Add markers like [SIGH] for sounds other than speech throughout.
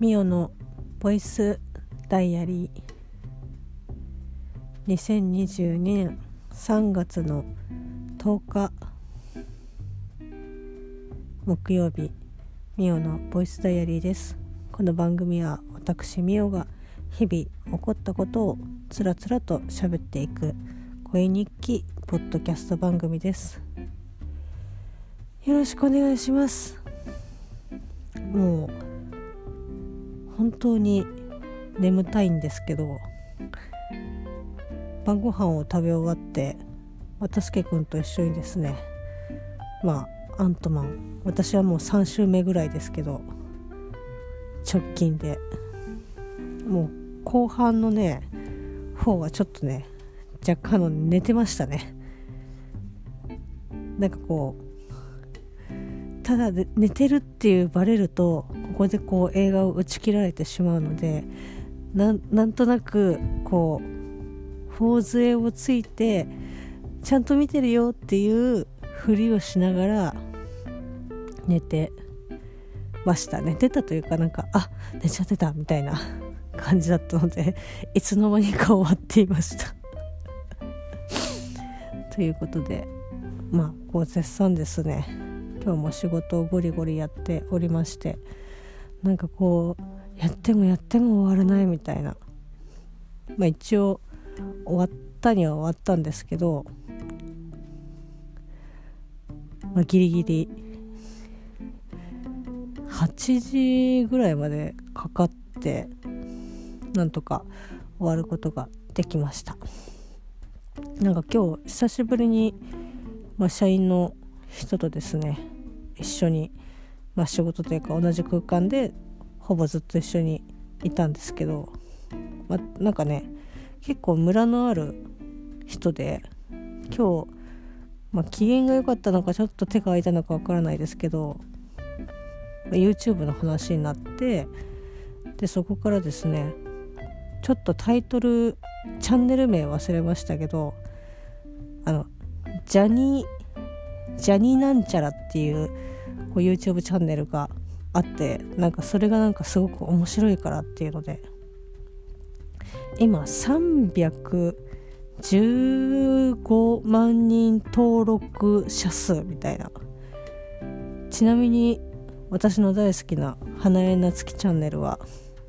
ミオのボイスダイアリー。2022年3月の10日。木曜日ミオのボイスダイアリーです。この番組は私ミオが日々起こったことをつらつらと喋っていく声日記ポッドキャスト番組です。よろしくお願いします。もう本当に眠たいんですけど晩ご飯を食べ終わって渡助君と一緒にですねまあアントマン私はもう3週目ぐらいですけど直近でもう後半のね方はちょっとね若干の寝てましたね。なんかこうただで寝てるっていうバレるとここでこう映画を打ち切られてしまうのでなんとなくこう頬杖をついてちゃんと見てるよっていうふりをしながら寝てました寝てたというかなんかあ寝ちゃってたみたいな [LAUGHS] 感じだったのでいつの間にか終わっていました。[LAUGHS] ということでまあこう絶賛ですね。今日も仕事をゴリゴリやっておりましてなんかこうやってもやっても終わらないみたいな。まあ一応終わったには終わったんですけど、まあ、ギリギリ。8時ぐらいまでかかってなんとか終わることができました。なんか今日久しぶりに、まあ、社員の人とですね一緒に、まあ、仕事というか同じ空間でほぼずっと一緒にいたんですけど、まあ、なんかね結構ムラのある人で今日、まあ、機嫌が良かったのかちょっと手が空いたのかわからないですけど、YouTube の話になってでそこからですねちょっとタイトルチャンネル名忘れましたけどあのジャニージャニなんちゃらっていうこう YouTube チャンネルがあってなんかそれがなんかすごく面白いからっていうので。今315万人登録者数みたいな。ちなみに私の大好きな花江夏樹チャンネルは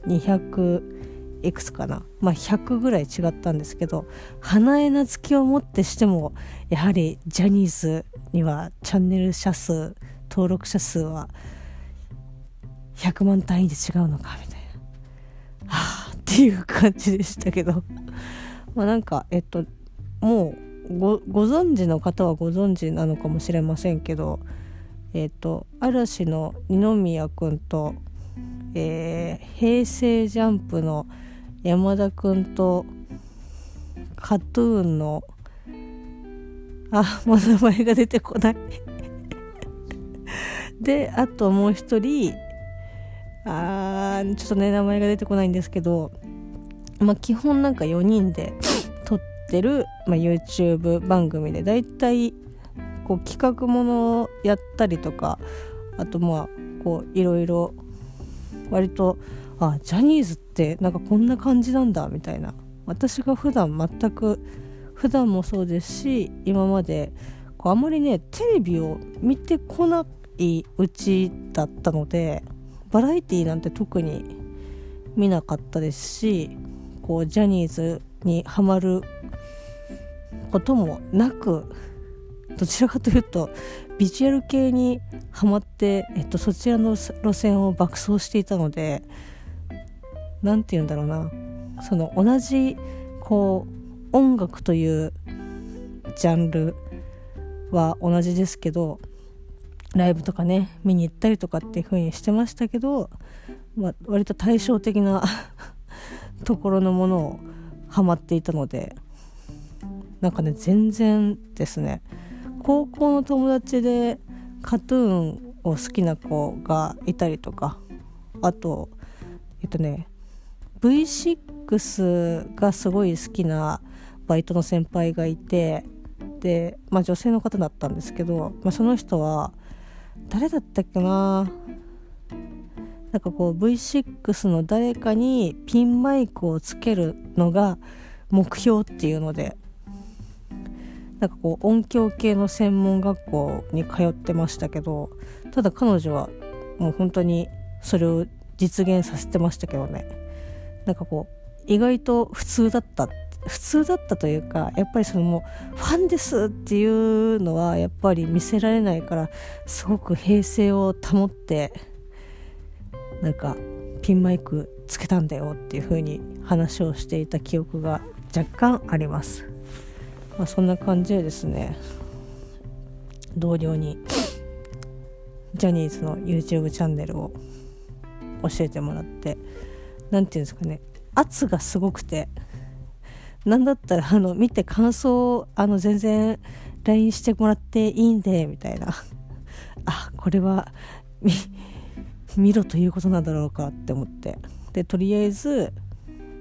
200いくつかな。まあ100ぐらい違ったんですけど花江夏樹をもってしてもやはりジャニーズにはチャンネル者数登録者数は100万単位で違うのかみたいな。はあっていう感じでしたけど。[LAUGHS] まあなんかえっともうご存知の方はご存知なのかもしれませんけどえっと嵐の二宮君と、えー、平成ジャンプの山田君とカトゥーンのあもう名前が出てこない。であともう一人あーちょっとね名前が出てこないんですけどまあ基本なんか4人で撮ってる、まあ、YouTube 番組でだいたいこう企画ものをやったりとかあとまあこういろいろ割とあジャニーズってなんかこんな感じなんだみたいな。私が普段全く普段もそうですし今までこうあまりねテレビを見てこないうちだったのでバラエティーなんて特に見なかったですしこうジャニーズにはまることもなくどちらかというとビジュアル系にはまって、えっと、そちらの路線を爆走していたので何て言うんだろうな。その同じこう音楽というジャンルは同じですけどライブとかね見に行ったりとかっていう風にしてましたけど、まあ、割と対照的な [LAUGHS] ところのものをハマっていたのでなんかね全然ですね。高校の友達でカトゥーンを好きな子がいたりとかあとえっとね V6 がすごい好きなバイトの先輩がいてで、まあ、女性の方だったんですけど、まあ、その人は誰だったっけな？なんかこう V6 の誰かにピンマイクをつけるのが目標っていうのでなんかこう音響系の専門学校に通ってましたけどただ彼女はもう本当にそれを実現させてましたけどね。なんかこう意外と普通だった普通だったというかやっぱりそのもうファンですっていうのはやっぱり見せられないからすごく平静を保ってなんかピンマイクつけたんだよっていう風に話をしていた記憶が若干あります、まあ、そんな感じでですね同僚にジャニーズの YouTube チャンネルを教えてもらって何て言うんですかね圧がすごくてなんだったらあの見て感想あの全然 LINE してもらっていいんでみたいな。[LAUGHS] あこれは見ろということなんだろうかって思って。でとりあえず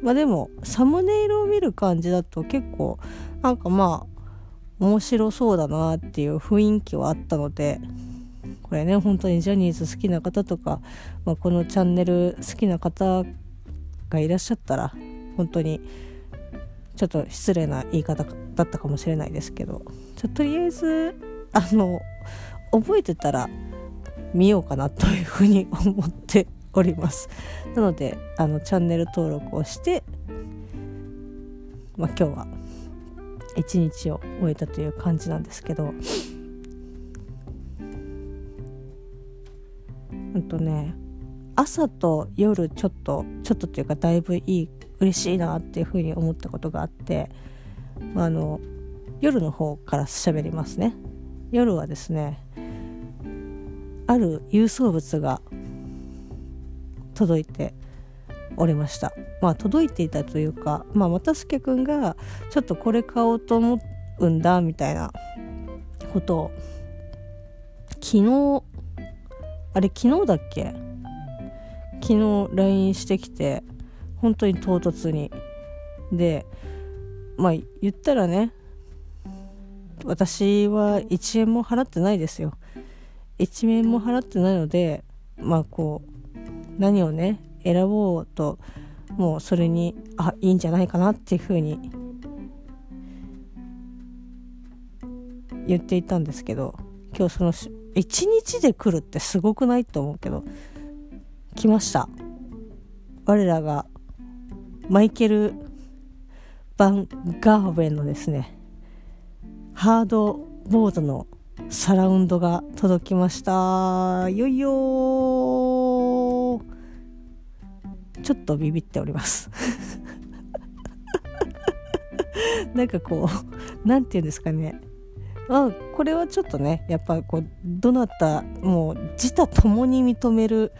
まあでもサムネイルを見る感じだと結構なんかまあ面白そうだなっていう雰囲気はあったのでこれね本当にジャニーズ好きな方とか、まあ、このチャンネル好きな方がいらっしゃったら本当にちょっと失礼な言い方だったかもしれないですけどちょとりあえずあの覚えてたら見ようかなというふうに思って [LAUGHS] おります。なのであのチャンネル登録をして、まあ、今日は一日を終えたという感じなんですけどうんとね朝と夜ちょっとちょっとっていうかだいぶいい嬉しいなっていうふうに思ったことがあってあの夜の方から喋りますね。夜はですねある郵送物が届いておりました。まあ届いていたというかまあ又助君がちょっとこれ買おうと思うんだみたいなことを昨日あれ昨日だっけ？昨日 LINE してきて本当に唐突に。でまあ言ったらね私は1円も払ってないですよ。1円も払ってないのでまあこう何をね選ぼうともうそれにあいいんじゃないかなっていうふうに言っていたんですけど今日その1日で来るってすごくないと思うけど来ました。我らがマイケル・バン・ガーウェンのですねハードボードのサラウンドが届きました。よいよちょっとビビっております。[LAUGHS] なんかこう何て言うんですかね。あこれはちょっとねやっぱこうどなたもう自他ともに認める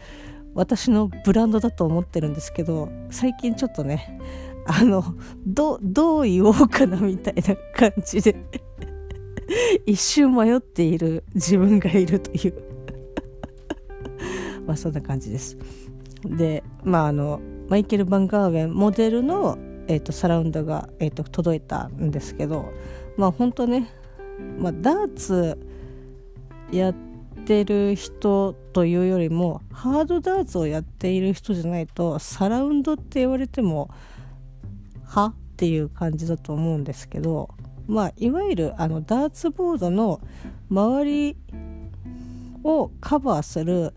私のブランドだと思ってるんですけど最近ちょっとねあのどどう言おうかなみたいな感じで [LAUGHS] 一瞬迷っている自分がいるという。[LAUGHS] まあそんな感じです。でまああのマイケル・バンガーウェンモデルの、えーと、サラウンドが、えーと、届いたんですけどまあ本当ね、まあ、ダーツやっててる人というよりもハードダーツをやっている人じゃないとサラウンドって言われてもはっていう感じだと思うんですけどまあ、いわゆるあのダーツボードの周りをカバーする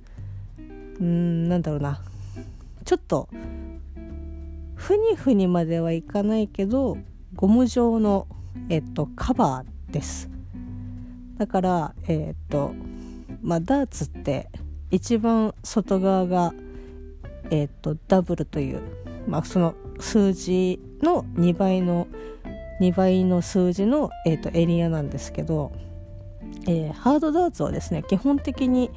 うんなんだろうな。ちょっとふにふにまではいかないけどゴム状の、えっと、カバーです。だからえっとまあダーツって一番外側がえっとダブルという、まあ、その数字の2倍の2倍の数字の、えーと、エリアなんですけど、えー、ハードダーツはですね基本的に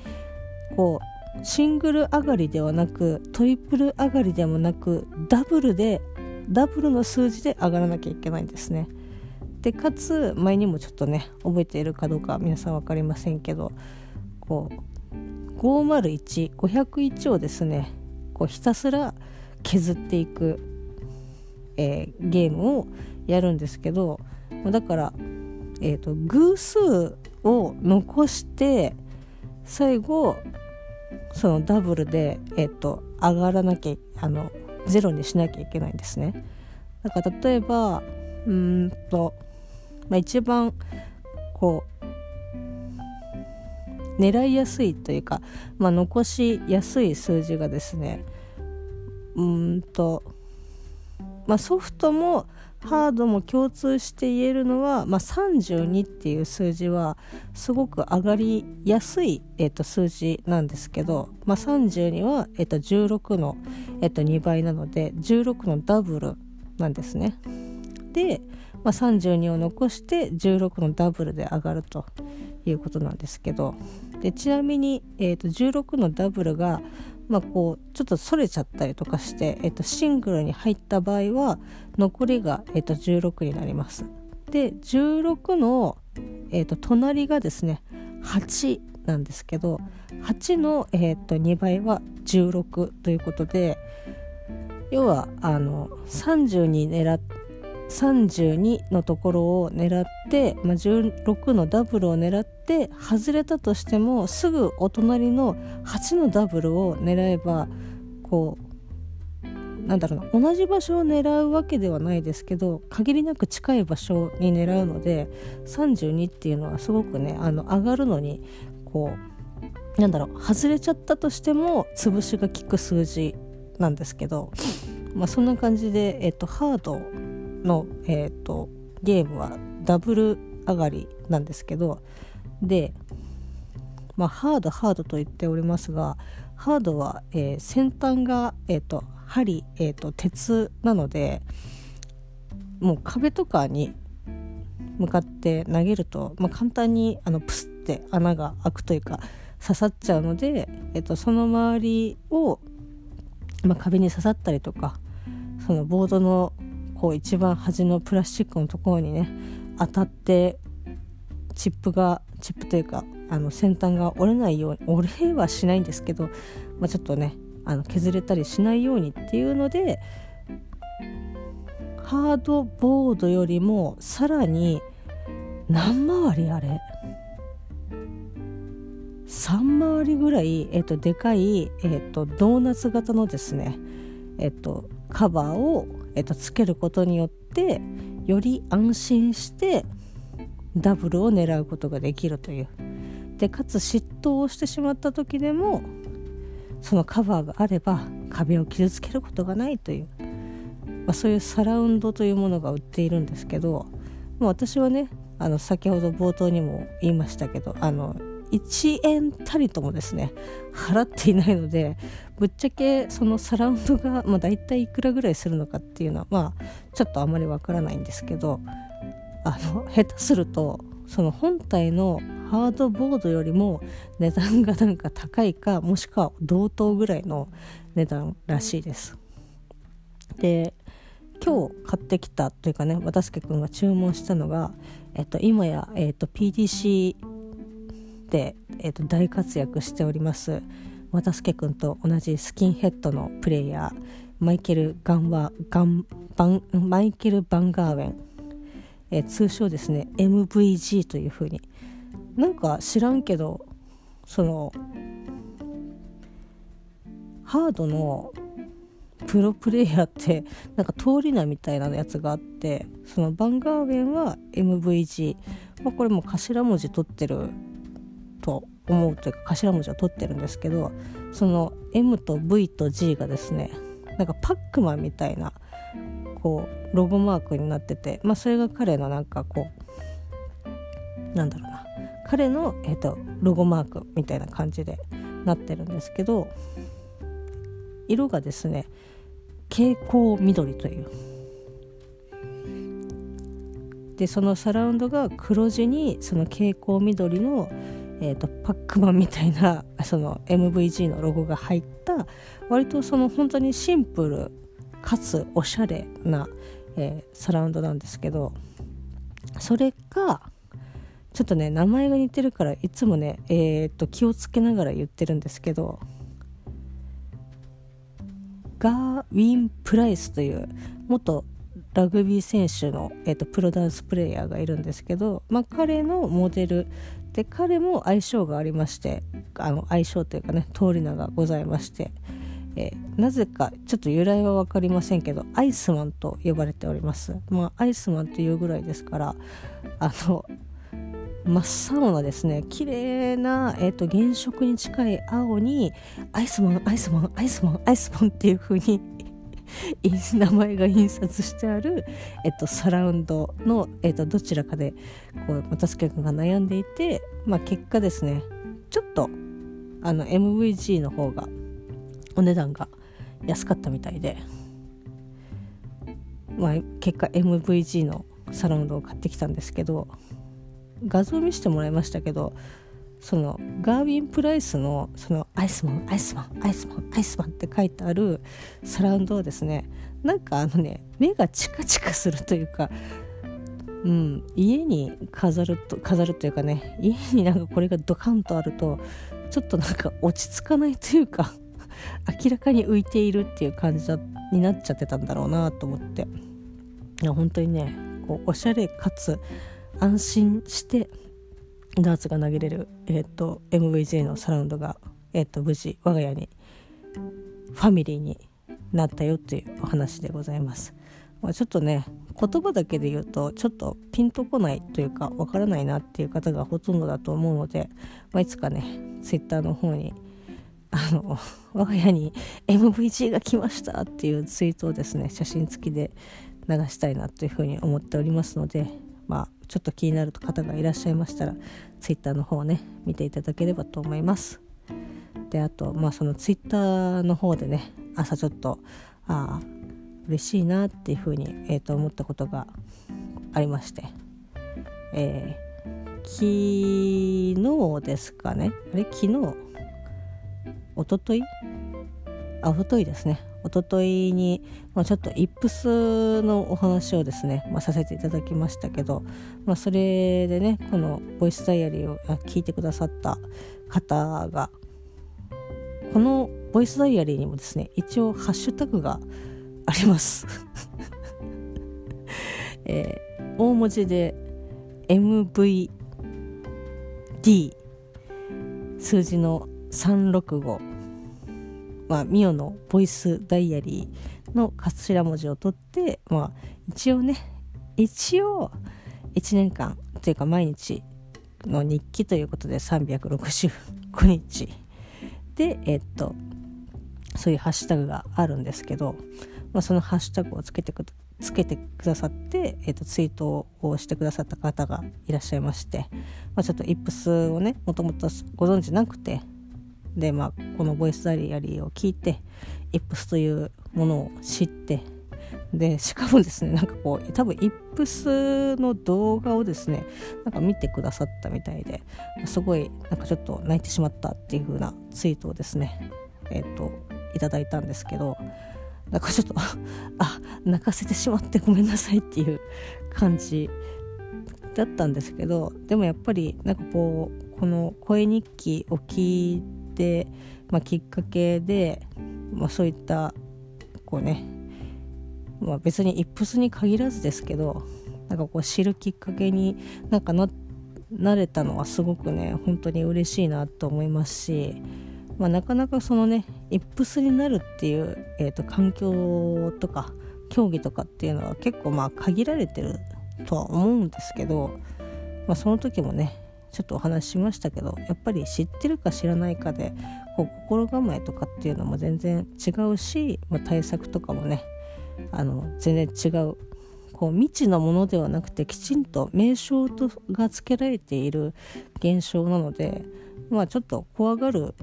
こうシングル上がりではなくトリプル上がりでもなくダブルでダブルの数字で上がらなきゃいけないんですね。でかつ前にもちょっとね覚えているかどうか皆さん分かりませんけどこう501501をですねこうひたすら削っていく、えー、ゲームをやるんですけどだから、えーと、偶数を残して最後そのダブルで、えっと、上がらなきゃあのゼロにしなきゃいけないんですね。だから例えばうんと、まあ、一番こう狙いやすいというか、まあ、残しやすい数字がですねうんと、まあ、ソフトもハードも共通して言えるのは、まあ、32っていう数字はすごく上がりやすい、えー、と数字なんですけど、まあ、32は、えー、と16の、えー、と2倍なので16のダブルなんですね。で、まあ、32を残して16のダブルで上がるということなんですけどでちなみに、えー、と16のダブルがまあ、こうちょっとそれちゃったりとかして、えっと、シングルに入った場合は残りが、えっと、16になります。で16の、えっと、隣がですね8なんですけど8の、えっと、2倍は16ということで要はあの30に狙って32のところを狙って、まあ、16のダブルを狙って外れたとしてもすぐお隣の8のダブルを狙えばこうなんだろうな同じ場所を狙うわけではないですけど限りなく近い場所に狙うので32っていうのはすごくねあの上がるのにこうなんだろう外れちゃったとしても潰しが効く数字なんですけど、まあ、そんな感じで、えっと、ハードの、えーと、ゲームはダブル上がりなんですけどで、まあ、ハードハードと言っておりますがハードは、えー、先端が、えーと、針、えーと、鉄なのでもう壁とかに向かって投げると、まあ、簡単にあのプスって穴が開くというか刺さっちゃうので、えー、とその周りを、まあ、壁に刺さったりとかそのボードのこう一番端のプラスチックのところにね当たってチップがチップというかあの先端が折れないように折れはしないんですけど、まあ、ちょっとねあの削れたりしないようにっていうのでハードボードよりもさらに何回りあれ3回りぐらい、えっと、でかい、えっと、ドーナツ型のですね、えっと、カバーをえっと、つけることによってより安心してダブルを狙うことができるという。でかつ嫉妬をしてしまった時でもそのカバーがあれば壁を傷つけることがないという、まあ、そういうサラウンドというものが売っているんですけど、まあ、私はねあの先ほど冒頭にも言いましたけどあの1円たりともですね払っていないのでぶっちゃけそのサラウンドが、まあ、大体いくらぐらいするのかっていうのはまあちょっとあまりわからないんですけどあの下手するとその本体のハードボードよりも値段がなんか高いかもしくは同等ぐらいの値段らしいです。で今日買ってきたというかね渡助君が注文したのが、えっと、今や、えっと、PDC、えーと、大活躍しております。又助君と同じスキンヘッドのプレイヤーマイケル・ガンワガンバンマイケル・バンガーウェン、えー、通称ですね MVG というふうに。なんか知らんけどそのハードのプロプレイヤーってなんか通り名みたいなやつがあってそのバンガーウェンは MVG、まあ、これも頭文字取ってると思うというか頭文字は取ってるんですけどその M と V と G がですねなんかパックマンみたいなこうロゴマークになってて、まあ、それが彼のなんかこうなんだろうな。彼の、えーと、ロゴマークみたいな感じでなってるんですけど色がですね蛍光緑という。でそのサラウンドが黒地にその蛍光緑のえーと、パックマンみたいな [LAUGHS] その MVG のロゴが入った割とその本当にシンプルかつおしゃれな、えー、サラウンドなんですけどそれかちょっとね名前が似てるからいつもね、えーと、気をつけながら言ってるんですけどガーウィン・プライスという元ラグビー選手の、えーとプロダンスプレーヤーがいるんですけど、まあ、彼のモデルで彼も相性がありましてあの相性というかね通り名がございまして、えー、なぜかちょっと由来は分かりませんけどアイスマンと呼ばれております。まあアイスマンというぐらいですからあの真っ青なですね綺麗なえっ、ー、と原色に近い青にアイスマンアイスマンアイスマンアイスマンっていう風に名前が印刷してある、えっと、サラウンドの、えっと、どちらかでこう又助君が悩んでいて、まあ、結果ですねちょっとあの MVG の方がお値段が安かったみたいで、まあ、結果 MVG のサラウンドを買ってきたんですけど画像見せてもらいましたけどそのガーウィン・プライスのそのアイスマンアイスマンアイスマンアイスマンって書いてあるサラウンドをですねなんかあのね目がチカチカするというかうん、家に飾ると飾るというかね家になんかこれがドカンとあるとちょっとなんか落ち着かないというか明らかに浮いているっていう感じになっちゃってたんだろうなと思って。いや本当にねこうおしゃれかつ安心してダーツが投げれる、えーと、MVJ のサラウンドが、えーと、無事我が家にファミリーになったよっていうお話でございます。まあ、ちょっとね言葉だけで言うとちょっとピンとこないというかわからないなっていう方がほとんどだと思うので、まあ、いつかね Twitter の方にあの [LAUGHS] 我が家に MVG が来ましたっていうツイートをですね写真付きで流したいなというふうに思っておりますのでまあちょっと気になる方がいらっしゃいましたら Twitter の方をね見ていただければと思います。であとまあその Twitter の方でね朝ちょっとああ嬉しいなっていうふうに、えー、と思ったことがありましてえー、昨日ですかね？あれ？昨日？おととい？あおとといですね。おとといに、まあ、ちょっとイップスのお話をですね、まあ、させていただきましたけど、まあ、それでねこのボイスダイアリーを聞いてくださった方がこのボイスダイアリーにもですね一応ハッシュタグがあります。[LAUGHS] えー、大文字で MVD 数字の365まあ、ミオのボイスダイアリーの頭文字を取って、まあ、一応ね一応1年間というか毎日の日記ということで365日。でえっとそういうハッシュタグがあるんですけど、まあ、そのハッシュタグをつけてくつけてくださって、えっとツイートをしてくださった方がいらっしゃいまして、まあ、ちょっとイップスをねもともとご存知なくてで、まあ、このボイスダイアリーを聞いてイップスというものを知ってでしかもですねなんかこう多分イップスの動画をですねなんか見てくださったみたいですごいなんかちょっと泣いてしまったっていう風なツイートをですねえっ、ー、といただいたんですけどなんかちょっとあ泣かせてしまってごめんなさいっていう感じだったんですけどでもやっぱりなんかこうこの声日記を聞いて、まあ、きっかけで、まあ、そういったこうね、まあ、別にイップスに限らずですけどなんかこう知るきっかけになんかななれたのはすごくね本当に嬉しいなと思いますし、まあ、なかなかそのねイップスになるっていう、えーと、環境とか競技とかっていうのは結構まあ限られてるとは思うんですけど、まあ、その時もねちょっとお話ししましたけどやっぱり知ってるか知らないかでこう心構えとかっていうのも全然違うし、まあ、対策とかもねあの全然違う。こう未知のものではなくてきちんと名称とが付けられている現象なのでまあちょっと怖がる。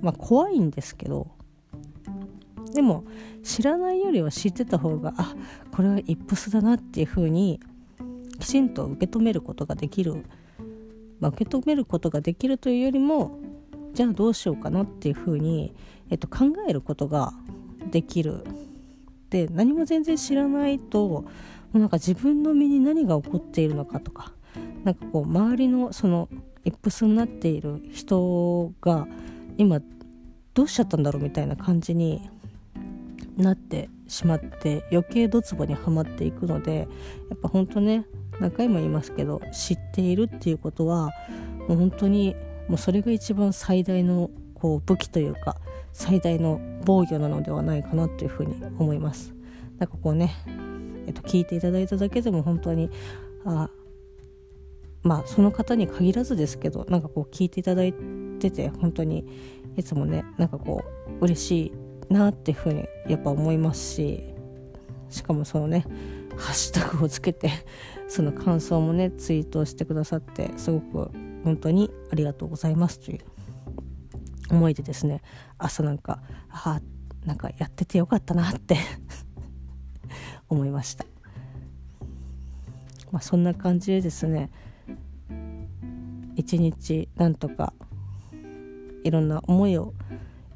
まあ怖いんですけどでも知らないよりは知ってた方があこれはイップスだなっていう風にきちんと受け止めることができるまあ、受け止めることができるというよりもじゃあどうしようかなっていうふうに、えっと、考えることができる。で何も全然知らないともうなんか自分の身に何が起こっているのかとかなんかこう周りのそのイップスになっている人が今どうしちゃったんだろうみたいな感じになってしまって余計ドツボにはまっていくのでやっぱ本当ね何回も言いますけど知っているっていうことはもう本当にもうそれが一番最大のこう武器というか最大の防御なのではないかなというふうに思います。なんかこうね、えっと、聞いていただいただけでも本当にあまあその方に限らずですけどなんかこう聞いていただいてて本当にいつもねなんかこう嬉しいなっていうふうにやっぱ思いますししかもそのねハッシュタグをつけてその感想もねツイートしてくださってすごく本当にありがとうございますという思いでですね朝なんかあなんかやっててよかったなって思いました、まあ、そんな感じでですね一日なんとかいろんな思いを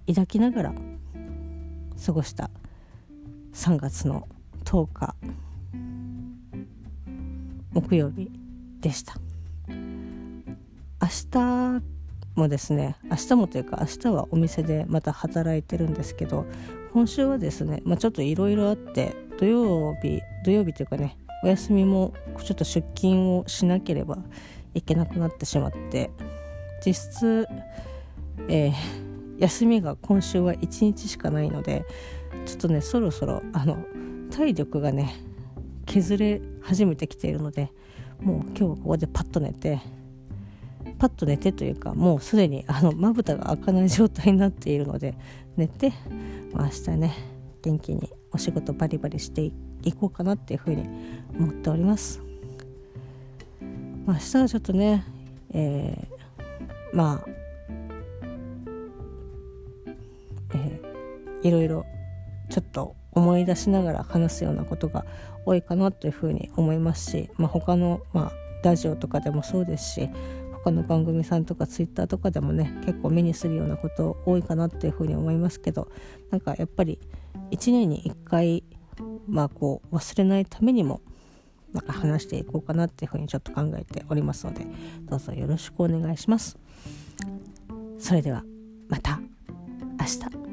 抱きながら過ごした3月の10日。木曜日でした。明日もですね明日もというか明日はお店でまた働いてるんですけど今週はですね、まあ、ちょっといろいろあって土曜日土曜日というかねお休みもちょっと出勤をしなければいけなくなってしまって実質、えー、休みが今週は1日しかないのでちょっとねそろそろあの体力がね削れ始めてきているのでもう今日はここでパッと寝てパッと寝てというかもうすでにあのまぶたが開かない状態になっているので寝て、まあ、明日ね元気にお仕事バリバリしていこうかなっていうふうに思っております。まあ、明日はちょっとね、えー、まあ、えー、いろいろちょっと思い出しながら話すようなことが多いかなというふうに思いますし、まあ、他の、まあ、ラジオとかでもそうですし他の番組さんとかツイッターとかでもね結構目にするようなこと多いかなっていうふうに思いますけどなんかやっぱり1年に1回まあこう忘れないためにもなんか話していこうかなっていうふうにちょっと考えておりますのでどうぞよろしくお願いします。それではまた明日。